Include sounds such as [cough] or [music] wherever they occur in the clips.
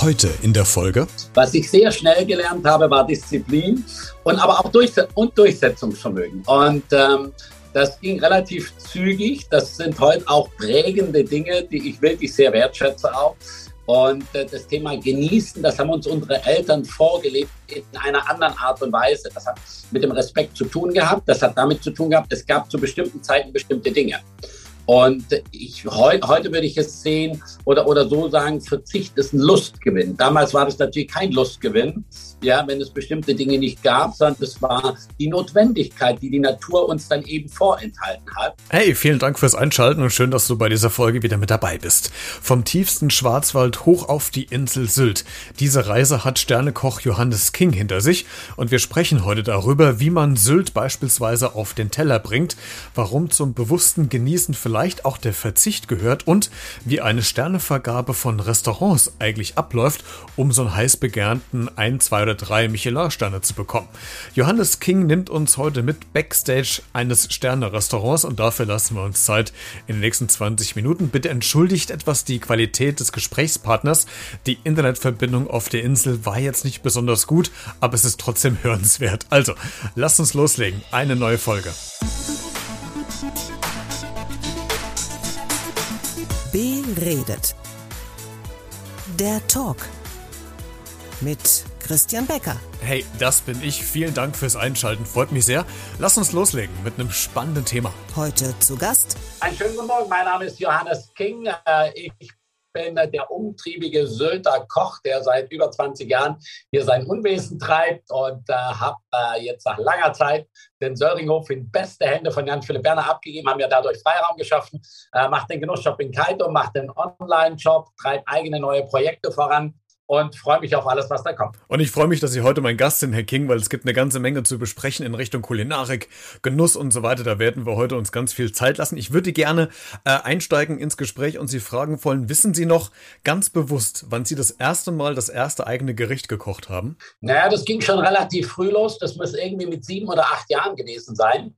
Heute in der Folge. Was ich sehr schnell gelernt habe, war Disziplin und aber auch Durchs und Durchsetzungsvermögen. Und ähm, das ging relativ zügig. Das sind heute auch prägende Dinge, die ich wirklich sehr wertschätze auch. Und äh, das Thema Genießen, das haben uns unsere Eltern vorgelebt in einer anderen Art und Weise. Das hat mit dem Respekt zu tun gehabt. Das hat damit zu tun gehabt, es gab zu bestimmten Zeiten bestimmte Dinge. Und ich, heu, heute würde ich es sehen oder, oder so sagen, Verzicht ist ein Lustgewinn. Damals war das natürlich kein Lustgewinn, ja, wenn es bestimmte Dinge nicht gab, sondern es war die Notwendigkeit, die die Natur uns dann eben vorenthalten hat. Hey, vielen Dank fürs Einschalten und schön, dass du bei dieser Folge wieder mit dabei bist. Vom tiefsten Schwarzwald hoch auf die Insel Sylt. Diese Reise hat Sternekoch Johannes King hinter sich und wir sprechen heute darüber, wie man Sylt beispielsweise auf den Teller bringt, warum zum bewussten Genießen vielleicht vielleicht auch der Verzicht gehört und wie eine Sternevergabe von Restaurants eigentlich abläuft, um so einen heiß begehrten 1, 2 oder 3 Michelin-Sterne zu bekommen. Johannes King nimmt uns heute mit Backstage eines Sterne-Restaurants und dafür lassen wir uns Zeit in den nächsten 20 Minuten. Bitte entschuldigt etwas die Qualität des Gesprächspartners. Die Internetverbindung auf der Insel war jetzt nicht besonders gut, aber es ist trotzdem [laughs] hörenswert. Also, lasst uns loslegen. Eine neue Folge. Redet. Der Talk mit Christian Becker. Hey, das bin ich. Vielen Dank fürs Einschalten. Freut mich sehr. Lass uns loslegen mit einem spannenden Thema. Heute zu Gast. Einen schönen guten Morgen. Mein Name ist Johannes King. Äh, ich bin der umtriebige Sylter Koch, der seit über 20 Jahren hier sein Unwesen treibt und äh, habe äh, jetzt nach langer Zeit den Söringhof in beste Hände von Jan-Philipp Werner abgegeben, haben ja dadurch Freiraum geschaffen, äh, macht den Genussshop in Kaito, macht den Online-Shop, treibt eigene neue Projekte voran und freue mich auf alles, was da kommt. Und ich freue mich, dass Sie heute mein Gast sind, Herr King, weil es gibt eine ganze Menge zu besprechen in Richtung Kulinarik, Genuss und so weiter. Da werden wir heute uns ganz viel Zeit lassen. Ich würde gerne äh, einsteigen ins Gespräch und Sie fragen wollen, wissen Sie noch ganz bewusst, wann Sie das erste Mal das erste eigene Gericht gekocht haben? Naja, das ging schon relativ früh los. Das muss irgendwie mit sieben oder acht Jahren gewesen sein.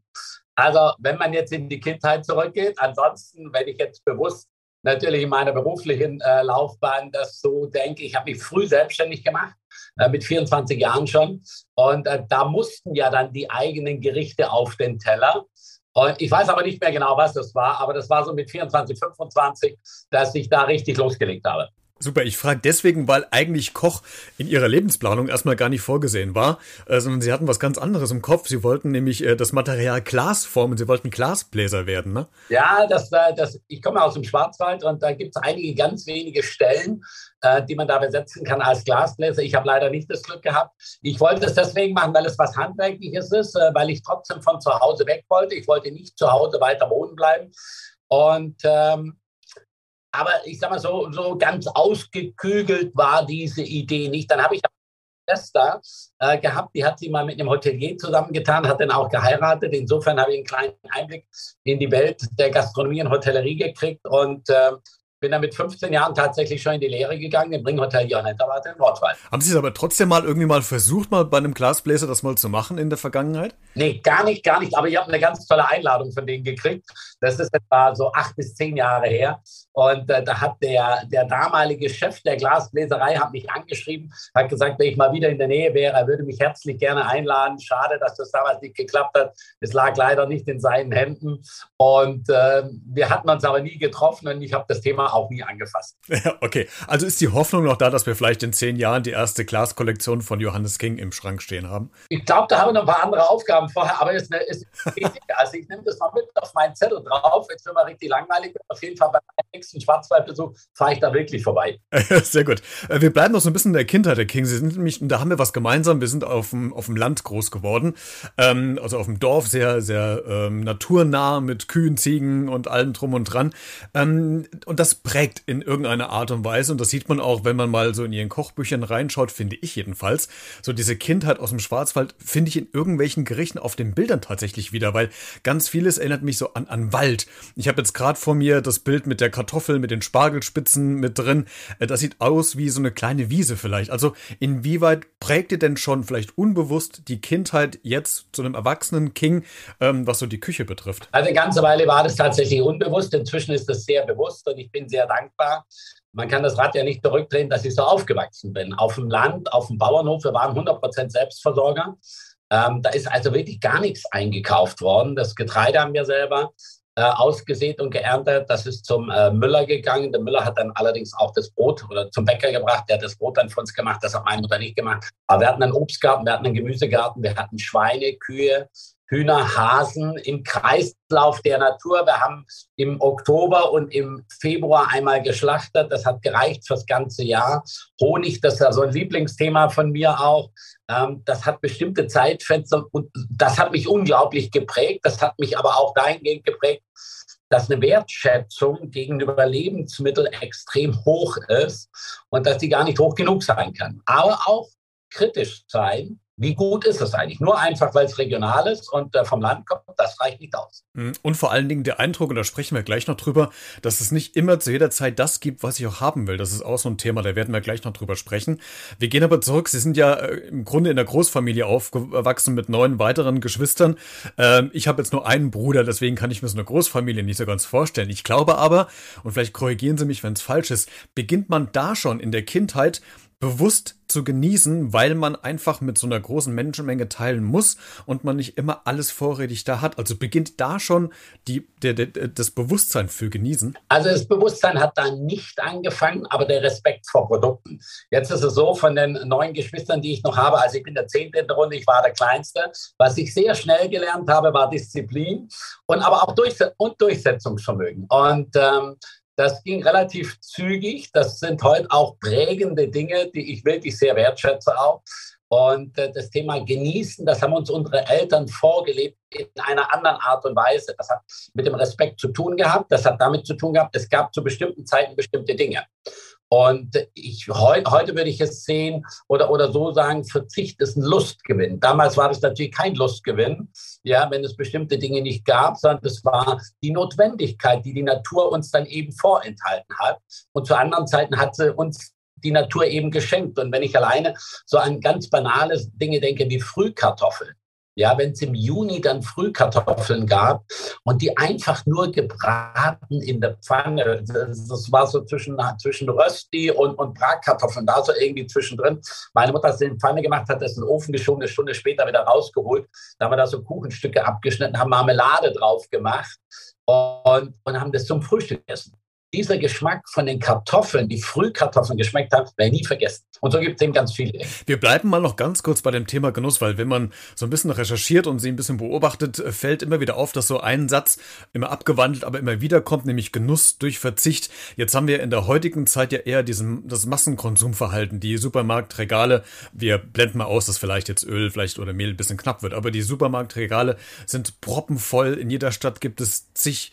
Also, wenn man jetzt in die Kindheit zurückgeht, ansonsten, wenn ich jetzt bewusst natürlich in meiner beruflichen äh, Laufbahn das so denke. Ich habe mich früh selbstständig gemacht, äh, mit 24 Jahren schon. Und äh, da mussten ja dann die eigenen Gerichte auf den Teller. Und ich weiß aber nicht mehr genau, was das war, aber das war so mit 24, 25, dass ich da richtig losgelegt habe. Super, ich frage deswegen, weil eigentlich Koch in ihrer Lebensplanung erstmal gar nicht vorgesehen war, äh, sondern sie hatten was ganz anderes im Kopf. Sie wollten nämlich äh, das Material Glas formen, sie wollten Glasbläser werden, ne? Ja, das, äh, das, ich komme aus dem Schwarzwald und da gibt es einige ganz wenige Stellen, äh, die man da besetzen kann als Glasbläser. Ich habe leider nicht das Glück gehabt. Ich wollte es deswegen machen, weil es was Handwerkliches ist, weil ich trotzdem von zu Hause weg wollte. Ich wollte nicht zu Hause weiter wohnen bleiben. Und ähm, aber ich sag mal so, so ganz ausgekügelt war diese Idee nicht. Dann habe ich eine Schwester äh, gehabt, die hat sie mal mit einem Hotelier zusammengetan, hat dann auch geheiratet. Insofern habe ich einen kleinen Einblick in die Welt der Gastronomie und Hotellerie gekriegt und äh, bin dann mit 15 Jahren tatsächlich schon in die Lehre gegangen im Ringhotel Johanniterwarte in Nordwald. Haben Sie es aber trotzdem mal irgendwie mal versucht, mal bei einem Glasbläser das mal zu machen in der Vergangenheit? Nee, gar nicht, gar nicht. Aber ich habe eine ganz tolle Einladung von denen gekriegt. Das ist etwa so acht bis zehn Jahre her. Und äh, da hat der, der damalige Chef der Glasbläserei hat mich angeschrieben, hat gesagt, wenn ich mal wieder in der Nähe wäre, er würde mich herzlich gerne einladen. Schade, dass das damals nicht geklappt hat. Es lag leider nicht in seinen Händen. Und äh, wir hatten uns aber nie getroffen und ich habe das Thema auch nie angefasst. [laughs] okay, also ist die Hoffnung noch da, dass wir vielleicht in zehn Jahren die erste Glaskollektion von Johannes King im Schrank stehen haben? Ich glaube, da haben wir noch ein paar andere Aufgaben vorher, aber es ist, eine, ist also ich nehme das mal mit auf meinen Zettel drauf. Jetzt wird mal richtig langweilig. Auf jeden Fall bei meinem nächsten Schwarzwaldbesuch fahre ich da wirklich vorbei. [laughs] Sehr gut. Äh, wir bleiben noch so ein bisschen in der Kindheit der King. Sie sind nämlich, da haben wir was gemeinsam. Wir sind auf dem, auf dem Land groß geworden. Ähm, also auf dem Dorf, sehr, sehr ähm, naturnah mit Kühen, Ziegen und allem drum und dran. Ähm, und das prägt in irgendeiner Art und Weise. Und das sieht man auch, wenn man mal so in ihren Kochbüchern reinschaut, finde ich jedenfalls. So diese Kindheit aus dem Schwarzwald finde ich in irgendwelchen Gerichten auf den Bildern tatsächlich wieder, weil ganz vieles erinnert mich so an, an Wald. Ich habe jetzt gerade vor mir das Bild mit der Kartoffel, mit den Spargelspitzen mit drin. Äh, das sieht aus wie so eine kleine Wiese vielleicht. Also inwieweit prägt ihr denn schon vielleicht unbewusst die Kindheit jetzt zu einem erwachsenen King, ähm, was so die Küche betrifft? Also eine ganze Weile war das tatsächlich unbewusst. Inzwischen ist das sehr bewusst und ich bin sehr dankbar. Man kann das Rad ja nicht zurückdrehen, dass ich so aufgewachsen bin. Auf dem Land, auf dem Bauernhof, wir waren 100% Selbstversorger. Ähm, da ist also wirklich gar nichts eingekauft worden. Das Getreide haben wir selber äh, ausgesät und geerntet. Das ist zum äh, Müller gegangen. Der Müller hat dann allerdings auch das Brot oder zum Bäcker gebracht. Der hat das Brot dann für uns gemacht. Das hat meine Mutter nicht gemacht. Aber wir hatten einen Obstgarten, wir hatten einen Gemüsegarten, wir hatten Schweine, Kühe, Hühner, Hasen im Kreislauf der Natur. Wir haben im Oktober und im Februar einmal geschlachtet. Das hat gereicht fürs ganze Jahr. Honig, das ist ja so ein Lieblingsthema von mir auch. Ähm, das hat bestimmte Zeitfenster und das hat mich unglaublich geprägt. Das hat mich aber auch dahingehend geprägt, dass eine Wertschätzung gegenüber Lebensmitteln extrem hoch ist und dass die gar nicht hoch genug sein kann. Aber auch kritisch sein wie gut ist es eigentlich? Nur einfach, weil es regional ist und äh, vom Land kommt, das reicht nicht aus. Mhm. Und vor allen Dingen der Eindruck, und da sprechen wir gleich noch drüber, dass es nicht immer zu jeder Zeit das gibt, was ich auch haben will. Das ist auch so ein Thema, da werden wir gleich noch drüber sprechen. Wir gehen aber zurück. Sie sind ja äh, im Grunde in der Großfamilie aufgewachsen mit neun weiteren Geschwistern. Ähm, ich habe jetzt nur einen Bruder, deswegen kann ich mir so eine Großfamilie nicht so ganz vorstellen. Ich glaube aber, und vielleicht korrigieren Sie mich, wenn es falsch ist, beginnt man da schon in der Kindheit bewusst zu genießen, weil man einfach mit so einer großen Menschenmenge teilen muss und man nicht immer alles vorrätig da hat. Also beginnt da schon die, der, der, das Bewusstsein für Genießen? Also das Bewusstsein hat da nicht angefangen, aber der Respekt vor Produkten. Jetzt ist es so, von den neun Geschwistern, die ich noch habe, also ich bin der Zehnte in der Runde, ich war der Kleinste. Was ich sehr schnell gelernt habe, war Disziplin und aber auch Durchse und Durchsetzungsvermögen. Und ähm, das ging relativ zügig. Das sind heute auch prägende Dinge, die ich wirklich sehr wertschätze auch. Und äh, das Thema Genießen, das haben uns unsere Eltern vorgelebt in einer anderen Art und Weise. Das hat mit dem Respekt zu tun gehabt. Das hat damit zu tun gehabt, es gab zu bestimmten Zeiten bestimmte Dinge. Und ich, heu, heute würde ich es sehen oder, oder so sagen, Verzicht ist ein Lustgewinn. Damals war das natürlich kein Lustgewinn, ja, wenn es bestimmte Dinge nicht gab, sondern es war die Notwendigkeit, die die Natur uns dann eben vorenthalten hat. Und zu anderen Zeiten hat sie uns die Natur eben geschenkt. Und wenn ich alleine so an ganz banale Dinge denke wie Frühkartoffeln, ja, wenn es im Juni dann Frühkartoffeln gab und die einfach nur gebraten in der Pfanne. Das, das war so zwischen, zwischen Rösti und, und Bratkartoffeln, da so irgendwie zwischendrin. Meine Mutter hat es in die Pfanne gemacht, hat das in den Ofen geschoben, eine Stunde später wieder rausgeholt. Da haben wir da so Kuchenstücke abgeschnitten, haben Marmelade drauf gemacht und, und haben das zum Frühstück gegessen dieser Geschmack von den Kartoffeln, die Frühkartoffeln geschmeckt haben, werde ich nie vergessen. Und so gibt es eben ganz viele. Wir bleiben mal noch ganz kurz bei dem Thema Genuss, weil wenn man so ein bisschen recherchiert und sie ein bisschen beobachtet, äh, fällt immer wieder auf, dass so ein Satz immer abgewandelt, aber immer wieder kommt, nämlich Genuss durch Verzicht. Jetzt haben wir in der heutigen Zeit ja eher diesen, das Massenkonsumverhalten, die Supermarktregale, wir blenden mal aus, dass vielleicht jetzt Öl vielleicht oder Mehl ein bisschen knapp wird, aber die Supermarktregale sind proppenvoll. In jeder Stadt gibt es zig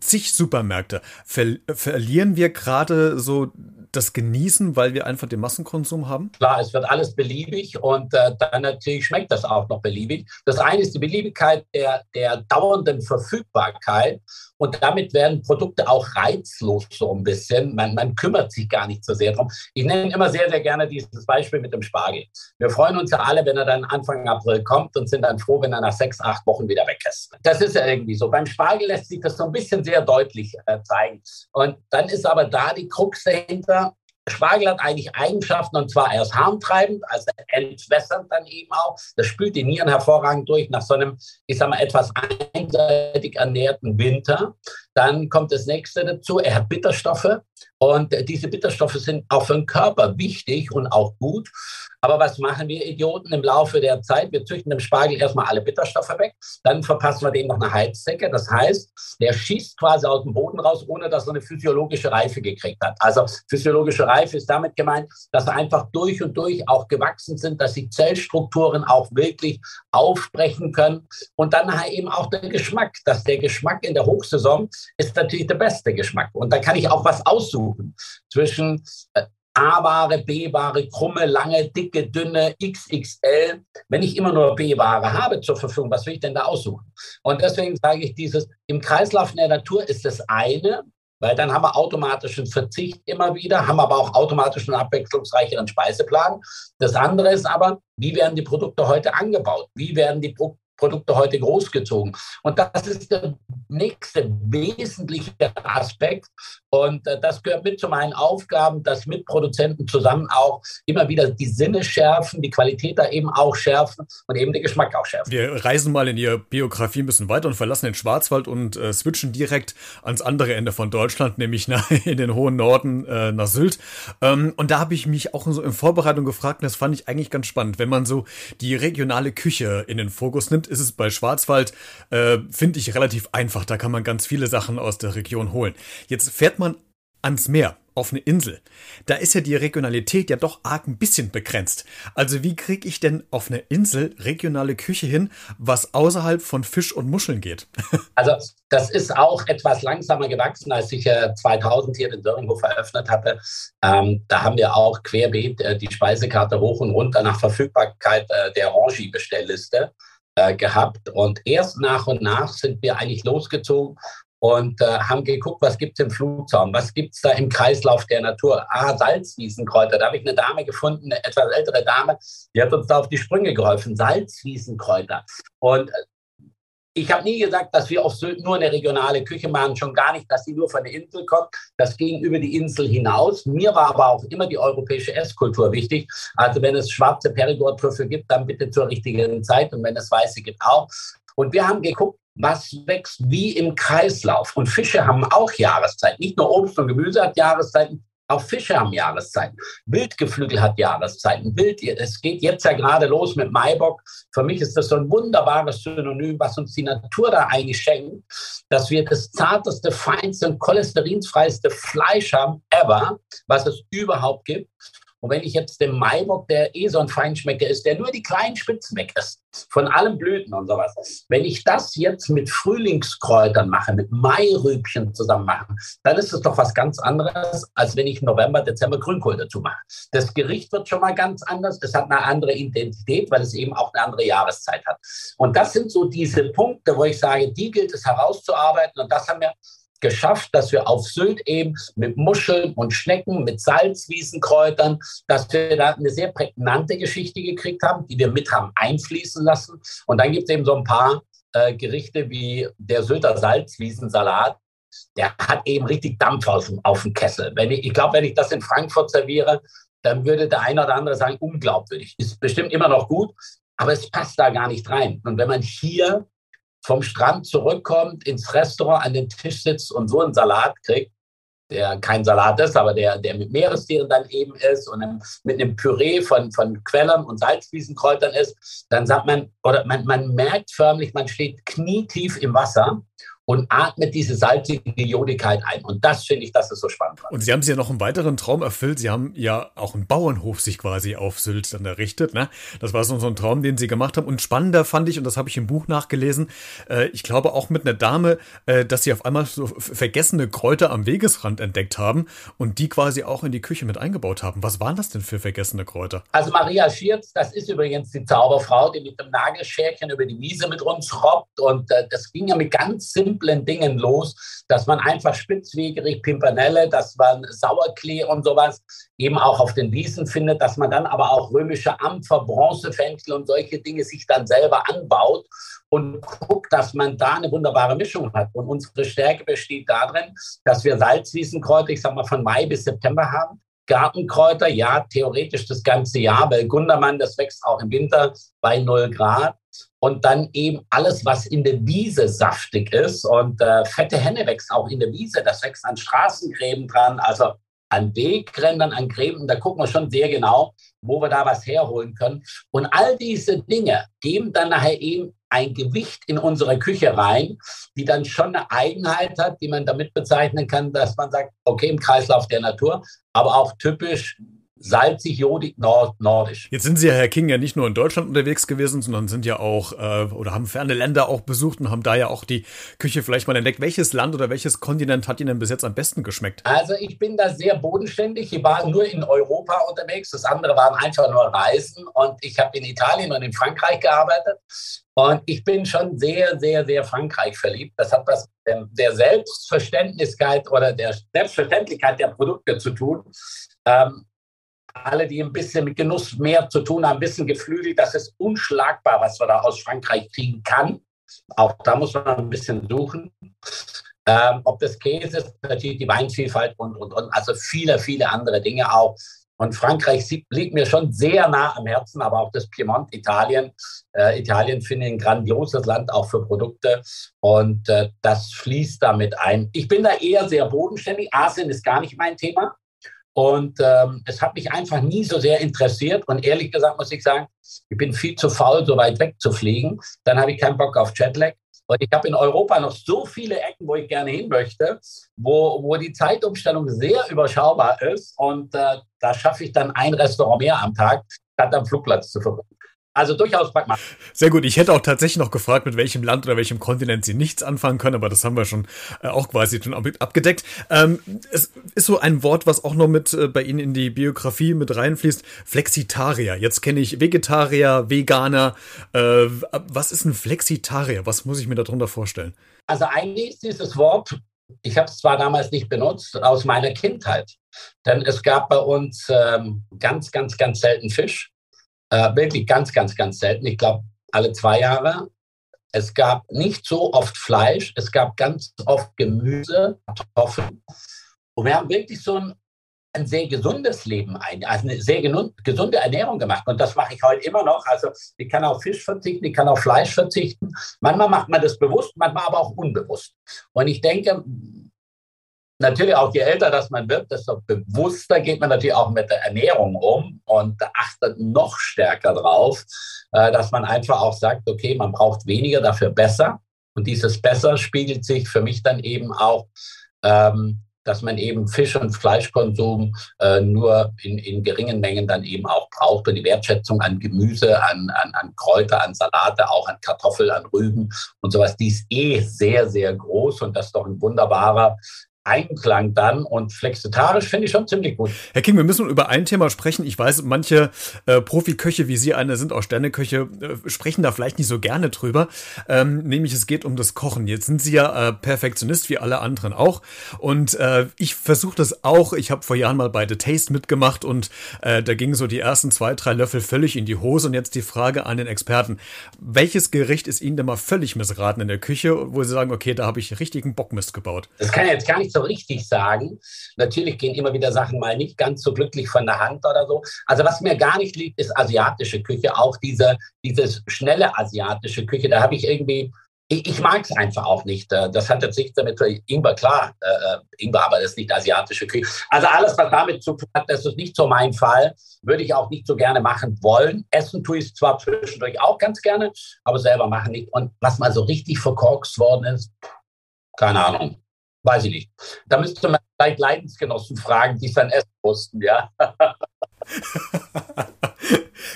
zig Supermärkte. Ver verlieren wir gerade so das genießen, weil wir einfach den Massenkonsum haben? Klar, es wird alles beliebig und äh, dann natürlich schmeckt das auch noch beliebig. Das eine ist die Beliebigkeit der, der dauernden Verfügbarkeit und damit werden Produkte auch reizlos so ein bisschen. Man, man kümmert sich gar nicht so sehr drum. Ich nenne immer sehr, sehr gerne dieses Beispiel mit dem Spargel. Wir freuen uns ja alle, wenn er dann Anfang April kommt und sind dann froh, wenn er nach sechs, acht Wochen wieder weg ist. Das ist ja irgendwie so. Beim Spargel lässt sich das so ein bisschen sehr deutlich äh, zeigen. Und dann ist aber da die Krux dahinter, Spargel hat eigentlich Eigenschaften und zwar erst harmtreibend, also entwässernd dann eben auch. Das spült die Nieren hervorragend durch nach so einem, ich sag mal, etwas einseitig ernährten Winter. Dann kommt das nächste dazu, er hat Bitterstoffe und diese Bitterstoffe sind auch für den Körper wichtig und auch gut. Aber was machen wir Idioten im Laufe der Zeit? Wir züchten dem Spargel erstmal alle Bitterstoffe weg, dann verpassen wir dem noch eine Heizdecke. Das heißt, der schießt quasi aus dem Boden raus, ohne dass er eine physiologische Reife gekriegt hat. Also physiologische Reife ist damit gemeint, dass er einfach durch und durch auch gewachsen sind, dass die Zellstrukturen auch wirklich aufbrechen können. Und dann eben auch der Geschmack, dass der Geschmack in der Hochsaison ist natürlich der beste Geschmack. Und da kann ich auch was aussuchen zwischen äh, A-Ware, B-Ware, krumme, lange, dicke, dünne, XXL. Wenn ich immer nur B-Ware habe zur Verfügung, was will ich denn da aussuchen? Und deswegen sage ich dieses, im Kreislauf der Natur ist das eine, weil dann haben wir automatischen Verzicht immer wieder, haben aber auch automatischen abwechslungsreicheren Speiseplan. Das andere ist aber, wie werden die Produkte heute angebaut? Wie werden die Produkte heute großgezogen. Und das ist der nächste wesentliche Aspekt. Und äh, das gehört mit zu meinen Aufgaben, dass mit Produzenten zusammen auch immer wieder die Sinne schärfen, die Qualität da eben auch schärfen und eben den Geschmack auch schärfen. Wir reisen mal in Ihrer Biografie ein bisschen weiter und verlassen den Schwarzwald und äh, switchen direkt ans andere Ende von Deutschland, [laughs] nämlich nach, in den hohen Norden äh, nach Sylt. Ähm, und da habe ich mich auch so in Vorbereitung gefragt, und das fand ich eigentlich ganz spannend, wenn man so die regionale Küche in den Fokus nimmt, ist es bei Schwarzwald, äh, finde ich, relativ einfach. Da kann man ganz viele Sachen aus der Region holen. Jetzt fährt man ans Meer auf eine Insel. Da ist ja die Regionalität ja doch arg ein bisschen begrenzt. Also wie kriege ich denn auf eine Insel regionale Küche hin, was außerhalb von Fisch und Muscheln geht? [laughs] Also das ist auch etwas langsamer gewachsen, als ich äh, 2000 hier den Döringhof eröffnet hatte. Ähm, da haben wir auch querbeet äh, die Speisekarte hoch und runter nach Verfügbarkeit äh, der Orangi-Bestellliste äh, gehabt. Und erst nach und nach sind wir eigentlich losgezogen und äh, haben geguckt, was gibt es im Flugzaum, was gibt es da im Kreislauf der Natur. Ah, Salzwiesenkräuter. Da habe ich eine Dame gefunden, eine etwas ältere Dame, die hat uns da auf die Sprünge geholfen. Salzwiesenkräuter. Und äh, ich habe nie gesagt, dass wir auf Sylt nur eine regionale Küche machen, schon gar nicht, dass sie nur von der Insel kommt. Das ging über die Insel hinaus. Mir war aber auch immer die europäische Esskultur wichtig. Also wenn es schwarze Perigord-Trüffel gibt, dann bitte zur richtigen Zeit und wenn es weiße gibt auch. Und wir haben geguckt, was wächst wie im Kreislauf. Und Fische haben auch Jahreszeit. Nicht nur Obst und Gemüse hat Jahreszeiten, auch Fische haben Jahreszeiten. Wildgeflügel hat Jahreszeiten. Wild, es geht jetzt ja gerade los mit Maibock. Für mich ist das so ein wunderbares Synonym, was uns die Natur da eigentlich schenkt, dass wir das zarteste, feinste und cholesterinfreiste Fleisch haben ever, was es überhaupt gibt. Und wenn ich jetzt den Maibock, der eh so ein Feinschmecker ist, der nur die kleinen Spitzen weg ist, von allen Blüten und sowas, wenn ich das jetzt mit Frühlingskräutern mache, mit Mairübchen zusammen mache, dann ist es doch was ganz anderes, als wenn ich November, Dezember Grünkohl dazu mache. Das Gericht wird schon mal ganz anders. Es hat eine andere Identität, weil es eben auch eine andere Jahreszeit hat. Und das sind so diese Punkte, wo ich sage, die gilt es herauszuarbeiten. Und das haben wir geschafft, dass wir auf Sylt eben mit Muscheln und Schnecken, mit Salzwiesenkräutern, dass wir da eine sehr prägnante Geschichte gekriegt haben, die wir mit haben einfließen lassen. Und dann gibt es eben so ein paar äh, Gerichte wie der Sylter Salzwiesensalat. Der hat eben richtig Dampf auf, auf dem Kessel. Wenn ich, ich glaube, wenn ich das in Frankfurt serviere, dann würde der eine oder andere sagen, unglaubwürdig. Ist bestimmt immer noch gut, aber es passt da gar nicht rein. Und wenn man hier vom Strand zurückkommt, ins Restaurant an den Tisch sitzt und so einen Salat kriegt, der kein Salat ist, aber der, der mit Meerestieren dann eben ist und mit einem Püree von, von Quellern und Salzwiesenkräutern ist, dann sagt man, oder man, man merkt förmlich, man steht knietief im Wasser und atmet diese salzige Jodigkeit ein. Und das finde ich, das ist so spannend. Und Sie haben sich ja noch einen weiteren Traum erfüllt. Sie haben ja auch einen Bauernhof sich quasi auf Sylt dann errichtet. Ne? Das war so, so ein Traum, den Sie gemacht haben. Und spannender fand ich, und das habe ich im Buch nachgelesen, äh, ich glaube auch mit einer Dame, äh, dass Sie auf einmal so vergessene Kräuter am Wegesrand entdeckt haben und die quasi auch in die Küche mit eingebaut haben. Was waren das denn für vergessene Kräuter? Also Maria Schierz, das ist übrigens die Zauberfrau, die mit dem Nagelscherchen über die Wiese mit uns robbt. Und äh, das ging ja mit ganz simplen simplen Dingen los, dass man einfach spitzwegerig Pimpernelle, dass man Sauerklee und sowas eben auch auf den Wiesen findet, dass man dann aber auch römische Ampfer, Bronzefenchel und solche Dinge sich dann selber anbaut und guckt, dass man da eine wunderbare Mischung hat. Und unsere Stärke besteht darin, dass wir Salzwiesenkräuter, ich sag mal von Mai bis September haben, Gartenkräuter, ja, theoretisch das ganze Jahr, weil Gundermann, das wächst auch im Winter bei 0 Grad und dann eben alles, was in der Wiese saftig ist. Und äh, fette Henne wächst auch in der Wiese, das wächst an Straßengräben dran, also an Wegrändern, an Gräben. Da gucken wir schon sehr genau, wo wir da was herholen können. Und all diese Dinge geben dann nachher eben ein Gewicht in unsere Küche rein, die dann schon eine Eigenheit hat, die man damit bezeichnen kann, dass man sagt, okay, im Kreislauf der Natur, aber auch typisch salzig, jodig, nord nordisch. Jetzt sind Sie ja, Herr King, ja nicht nur in Deutschland unterwegs gewesen, sondern sind ja auch äh, oder haben ferne Länder auch besucht und haben da ja auch die Küche vielleicht mal entdeckt. Welches Land oder welches Kontinent hat Ihnen denn bis jetzt am besten geschmeckt? Also ich bin da sehr bodenständig. Ich war nur in Europa unterwegs. Das andere waren einfach nur Reisen. Und ich habe in Italien und in Frankreich gearbeitet. Und ich bin schon sehr, sehr, sehr Frankreich verliebt. Das hat was mit der Selbstverständlichkeit oder der Selbstverständlichkeit der Produkte zu tun. Ähm, alle, die ein bisschen mit Genuss mehr zu tun haben, bisschen geflügelt. Das ist unschlagbar, was man da aus Frankreich kriegen kann. Auch da muss man ein bisschen suchen. Ähm, ob das Käse ist, natürlich die Weinvielfalt und, und, und, also viele, viele andere Dinge auch. Und Frankreich liegt mir schon sehr nah am Herzen, aber auch das Piemont, Italien. Äh, Italien finde ich ein grandioses Land auch für Produkte und äh, das fließt damit ein. Ich bin da eher sehr bodenständig. Asien ist gar nicht mein Thema. Und ähm, es hat mich einfach nie so sehr interessiert. Und ehrlich gesagt muss ich sagen, ich bin viel zu faul, so weit weg zu fliegen. Dann habe ich keinen Bock auf Jetlag. Und ich habe in Europa noch so viele Ecken, wo ich gerne hin möchte, wo, wo die Zeitumstellung sehr überschaubar ist. Und äh, da schaffe ich dann ein Restaurant mehr am Tag, statt am Flugplatz zu verbringen. Also durchaus pragmatisch. Sehr gut. Ich hätte auch tatsächlich noch gefragt, mit welchem Land oder welchem Kontinent Sie nichts anfangen können, aber das haben wir schon äh, auch quasi schon abgedeckt. Ähm, es ist so ein Wort, was auch noch mit äh, bei Ihnen in die Biografie mit reinfließt. Flexitarier. Jetzt kenne ich Vegetarier, Veganer. Äh, was ist ein Flexitarier? Was muss ich mir darunter vorstellen? Also eigentlich ist dieses Wort ich habe es zwar damals nicht benutzt, aus meiner Kindheit. Denn es gab bei uns ähm, ganz, ganz, ganz selten Fisch. Äh, wirklich ganz, ganz, ganz selten. Ich glaube, alle zwei Jahre. Es gab nicht so oft Fleisch, es gab ganz oft Gemüse, Kartoffeln. Und wir haben wirklich so ein, ein sehr gesundes Leben, ein, also eine sehr gesunde Ernährung gemacht. Und das mache ich heute immer noch. Also ich kann auf Fisch verzichten, ich kann auf Fleisch verzichten. Manchmal macht man das bewusst, manchmal aber auch unbewusst. Und ich denke, Natürlich auch je älter das man wird, desto bewusster geht man natürlich auch mit der Ernährung um und achtet noch stärker drauf, äh, dass man einfach auch sagt, okay, man braucht weniger, dafür besser. Und dieses Besser spiegelt sich für mich dann eben auch, ähm, dass man eben Fisch- und Fleischkonsum äh, nur in, in geringen Mengen dann eben auch braucht und die Wertschätzung an Gemüse, an, an, an Kräuter, an Salate, auch an Kartoffeln, an Rüben und sowas, die ist eh sehr, sehr groß und das ist doch ein wunderbarer Einklang dann und flexitarisch finde ich schon ziemlich gut. Herr King, wir müssen über ein Thema sprechen. Ich weiß, manche äh, Profiköche, wie Sie eine sind, auch Sterneköche, äh, sprechen da vielleicht nicht so gerne drüber. Ähm, nämlich es geht um das Kochen. Jetzt sind Sie ja äh, Perfektionist, wie alle anderen auch. Und äh, ich versuche das auch. Ich habe vor Jahren mal bei The Taste mitgemacht und äh, da gingen so die ersten zwei, drei Löffel völlig in die Hose. Und jetzt die Frage an den Experten. Welches Gericht ist Ihnen denn mal völlig missraten in der Küche, wo Sie sagen, okay, da habe ich richtigen Bockmist gebaut? Das kann jetzt gar nicht so richtig sagen. Natürlich gehen immer wieder Sachen mal nicht ganz so glücklich von der Hand oder so. Also was mir gar nicht liegt, ist asiatische Küche, auch diese, diese schnelle asiatische Küche. Da habe ich irgendwie, ich, ich mag es einfach auch nicht. Äh, das hat jetzt nichts damit zu Ingwer, klar, äh, Ingwer, aber das ist nicht asiatische Küche. Also alles, was damit zu tun hat, das ist nicht so mein Fall. Würde ich auch nicht so gerne machen wollen. Essen tue ich zwar zwischendurch auch ganz gerne, aber selber machen nicht. Und was mal so richtig verkorkst worden ist, keine Ahnung. Weiß ich nicht. Da müsste man vielleicht Leidensgenossen fragen, die es dann essen mussten, ja. [laughs]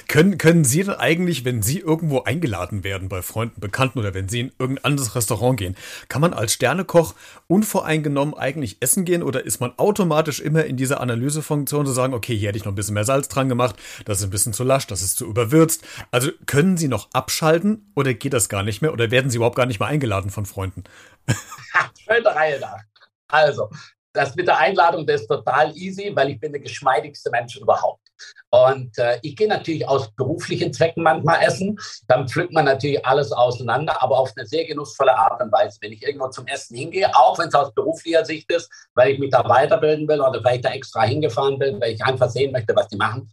können, können Sie denn eigentlich, wenn Sie irgendwo eingeladen werden bei Freunden, Bekannten oder wenn Sie in irgendein anderes Restaurant gehen, kann man als Sternekoch unvoreingenommen eigentlich essen gehen oder ist man automatisch immer in dieser Analysefunktion zu sagen, okay, hier hätte ich noch ein bisschen mehr Salz dran gemacht, das ist ein bisschen zu lasch, das ist zu überwürzt. Also können Sie noch abschalten oder geht das gar nicht mehr oder werden Sie überhaupt gar nicht mehr eingeladen von Freunden? [laughs] Schöne Reihe nach. Also, das mit der Einladung, das ist total easy, weil ich bin der geschmeidigste Mensch überhaupt. Und äh, ich gehe natürlich aus beruflichen Zwecken manchmal essen. Dann pflückt man natürlich alles auseinander, aber auf eine sehr genussvolle Art und Weise. Wenn ich irgendwo zum Essen hingehe, auch wenn es aus beruflicher Sicht ist, weil ich mich da weiterbilden will oder weil ich da extra hingefahren bin, weil ich einfach sehen möchte, was die machen,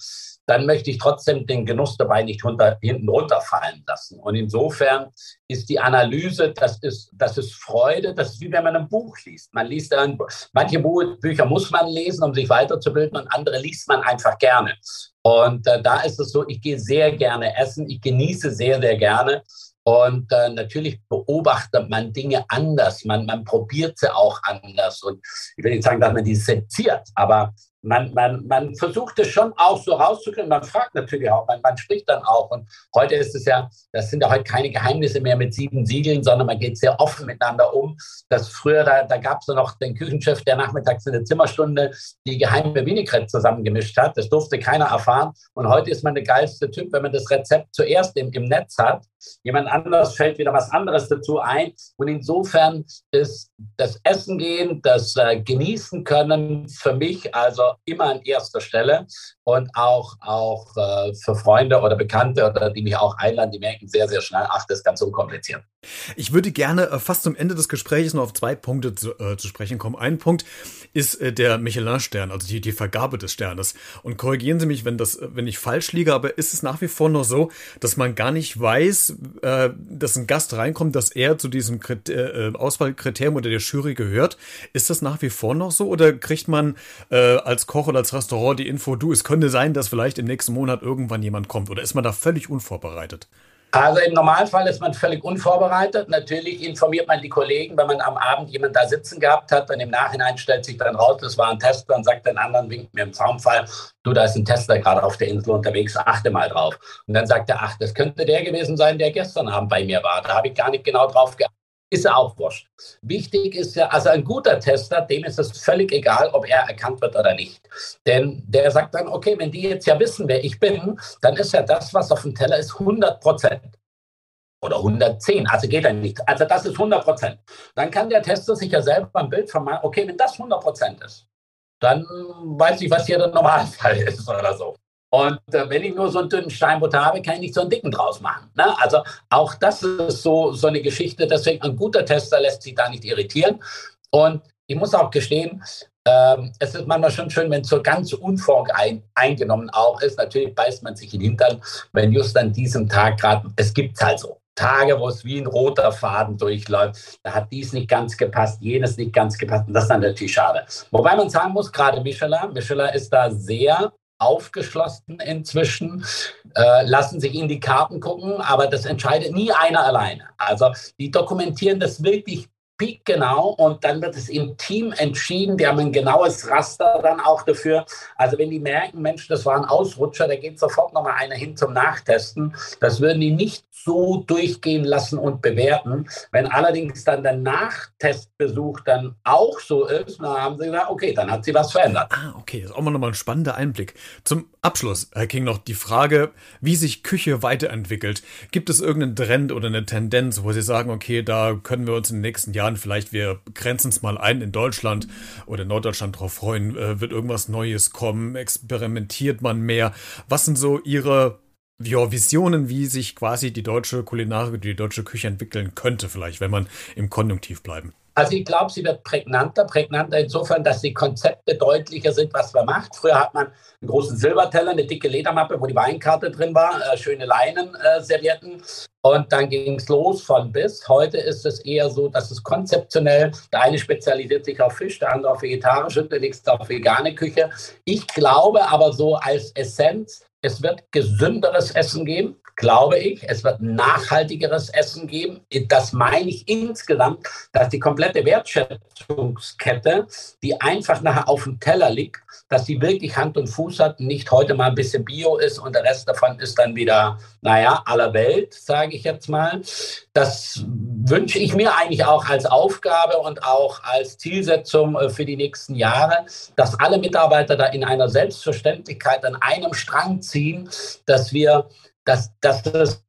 dann möchte ich trotzdem den Genuss dabei nicht runter, hinten runterfallen lassen. Und insofern ist die Analyse, das ist, das ist Freude, das ist wie wenn man ein Buch liest. Man liest ein, manche Bücher muss man lesen, um sich weiterzubilden und andere liest man einfach gerne. Und äh, da ist es so, ich gehe sehr gerne essen, ich genieße sehr, sehr gerne. Und äh, natürlich beobachtet man Dinge anders, man, man probiert sie auch anders. Und ich will nicht sagen, dass man die seziert, aber man, man, man versucht es schon auch so rauszukriegen. Man fragt natürlich auch, man, man spricht dann auch. Und heute ist es ja, das sind ja heute keine Geheimnisse mehr mit sieben Siegeln, sondern man geht sehr offen miteinander um. Das früher, da, da gab es noch den Küchenchef, der nachmittags in der Zimmerstunde die geheime Vinaigrette zusammengemischt hat. Das durfte keiner erfahren. Und heute ist man der geilste Typ, wenn man das Rezept zuerst im, im Netz hat. Jemand anderes fällt wieder was anderes dazu ein. Und insofern ist das Essen gehen, das äh, Genießen können für mich also immer an erster Stelle und auch, auch äh, für Freunde oder Bekannte oder die mich auch einladen, die merken sehr, sehr schnell, ach, das ist ganz unkompliziert. Ich würde gerne äh, fast zum Ende des Gesprächs noch auf zwei Punkte zu, äh, zu sprechen kommen. Ein Punkt ist äh, der Michelin-Stern, also die, die Vergabe des Sternes. Und korrigieren Sie mich, wenn, das, wenn ich falsch liege, aber ist es nach wie vor noch so, dass man gar nicht weiß, äh, dass ein Gast reinkommt, dass er zu diesem Krit äh, Auswahlkriterium oder der Jury gehört? Ist das nach wie vor noch so oder kriegt man äh, als Koch oder als Restaurant die Info, du, es könnte sein, dass vielleicht im nächsten Monat irgendwann jemand kommt oder ist man da völlig unvorbereitet? Also im Normalfall ist man völlig unvorbereitet. Natürlich informiert man die Kollegen, wenn man am Abend jemanden da sitzen gehabt hat und im Nachhinein stellt sich dann raus, das war ein Tester und sagt den anderen, winkt mir im Zaunfall, du, da ist ein Tester gerade auf der Insel unterwegs, achte mal drauf. Und dann sagt er, ach, das könnte der gewesen sein, der gestern Abend bei mir war. Da habe ich gar nicht genau drauf geachtet ist ja auch wurscht. Wichtig ist ja, also ein guter Tester, dem ist es völlig egal, ob er erkannt wird oder nicht. Denn der sagt dann, okay, wenn die jetzt ja wissen, wer ich bin, dann ist ja das, was auf dem Teller ist, 100 Prozent. Oder 110, also geht er nicht. Also das ist 100 Prozent. Dann kann der Tester sich ja selber beim Bild vermeiden, okay, wenn das 100 Prozent ist, dann weiß ich, was hier der Normalfall [laughs] ist oder so. Und äh, wenn ich nur so einen dünnen Steinbutter habe, kann ich nicht so einen dicken draus machen. Ne? Also auch das ist so, so eine Geschichte. Deswegen ein guter Tester lässt sich da nicht irritieren. Und ich muss auch gestehen, ähm, es ist manchmal schon schön, wenn es so ganz unvoreingenommen auch ist. Natürlich beißt man sich in den Hintern, wenn just an diesem Tag gerade, es gibt halt so Tage, wo es wie ein roter Faden durchläuft. Da hat dies nicht ganz gepasst, jenes nicht ganz gepasst. Und das ist dann natürlich schade. Wobei man sagen muss, gerade Michelin, Michelin ist da sehr aufgeschlossen inzwischen, äh, lassen sich in die Karten gucken, aber das entscheidet nie einer alleine. Also die dokumentieren das wirklich genau und dann wird es im Team entschieden. Die haben ein genaues Raster dann auch dafür. Also wenn die merken, Mensch, das war ein Ausrutscher, da geht sofort nochmal einer hin zum Nachtesten. Das würden die nicht so durchgehen lassen und bewerten. Wenn allerdings dann der Nachtestbesuch dann auch so ist, dann haben sie gesagt, okay, dann hat sie was verändert. Ah, okay, das ist auch mal nochmal ein spannender Einblick. Zum Abschluss, Herr King, noch die Frage, wie sich Küche weiterentwickelt. Gibt es irgendeinen Trend oder eine Tendenz, wo Sie sagen, okay, da können wir uns in den nächsten Jahren vielleicht, wir grenzen es mal ein in Deutschland oder in Norddeutschland drauf freuen, äh, wird irgendwas Neues kommen, experimentiert man mehr. Was sind so Ihre ja, Visionen, wie sich quasi die deutsche Kulinarik, die deutsche Küche entwickeln könnte, vielleicht, wenn man im Konjunktiv bleiben. Also ich glaube, sie wird prägnanter, prägnanter insofern, dass die Konzepte deutlicher sind, was man macht. Früher hat man einen großen Silberteller, eine dicke Ledermappe, wo die Weinkarte drin war, äh, schöne Leinen äh. Und dann ging es los von bis. Heute ist es eher so, dass es konzeptionell, der eine spezialisiert sich auf Fisch, der andere auf vegetarische, der nächste auf vegane Küche. Ich glaube aber so als Essenz, es wird gesünderes Essen geben, glaube ich. Es wird nachhaltigeres Essen geben. Das meine ich insgesamt, dass die komplette Wertschätzungskette, die einfach nachher auf dem Teller liegt, dass die wirklich Hand und Fuß hat, nicht heute mal ein bisschen Bio ist und der Rest davon ist dann wieder, naja, aller Welt, sage ich jetzt mal. Das wünsche ich mir eigentlich auch als Aufgabe und auch als Zielsetzung äh, für die nächsten Jahre, dass alle Mitarbeiter da in einer Selbstverständlichkeit an einem Strang ziehen, dass wir, dass, dass das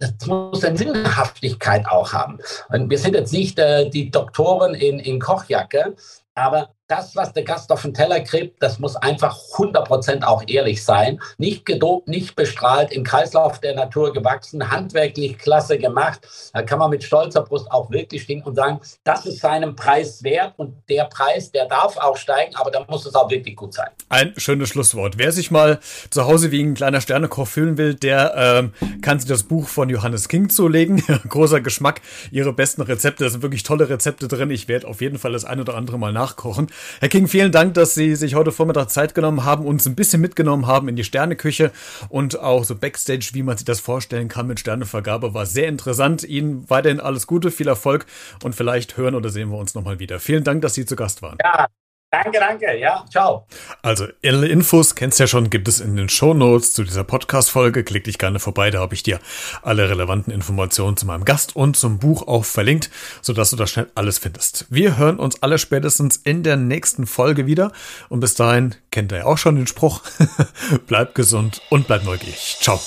das muss eine Sinnhaftigkeit auch haben. Und wir sind jetzt nicht äh, die Doktoren in, in Kochjacke, aber das, was der Gast auf den Teller kriegt, das muss einfach 100% auch ehrlich sein. Nicht gedopt, nicht bestrahlt, im Kreislauf der Natur gewachsen, handwerklich klasse gemacht. Da kann man mit stolzer Brust auch wirklich stehen und sagen, das ist seinem Preis wert und der Preis, der darf auch steigen, aber da muss es auch wirklich gut sein. Ein schönes Schlusswort. Wer sich mal zu Hause wie ein kleiner Sternekoch fühlen will, der ähm, kann sich das Buch von Johannes King zulegen. [laughs] Großer Geschmack, ihre besten Rezepte, da sind wirklich tolle Rezepte drin. Ich werde auf jeden Fall das ein oder andere mal nachkochen. Herr King, vielen Dank, dass Sie sich heute Vormittag Zeit genommen haben, uns ein bisschen mitgenommen haben in die Sterneküche und auch so Backstage, wie man sich das vorstellen kann mit Sternevergabe, war sehr interessant. Ihnen weiterhin alles Gute, viel Erfolg und vielleicht hören oder sehen wir uns nochmal wieder. Vielen Dank, dass Sie zu Gast waren. Ja, Danke, danke. Ja, ciao. Also, alle Infos kennst du ja schon, gibt es in den Show Notes zu dieser Podcast-Folge. Klick dich gerne vorbei, da habe ich dir alle relevanten Informationen zu meinem Gast und zum Buch auch verlinkt, sodass du da schnell alles findest. Wir hören uns alle spätestens in der nächsten Folge wieder und bis dahin kennt ihr ja auch schon den Spruch. [laughs] bleib gesund und bleib neugierig. Ciao.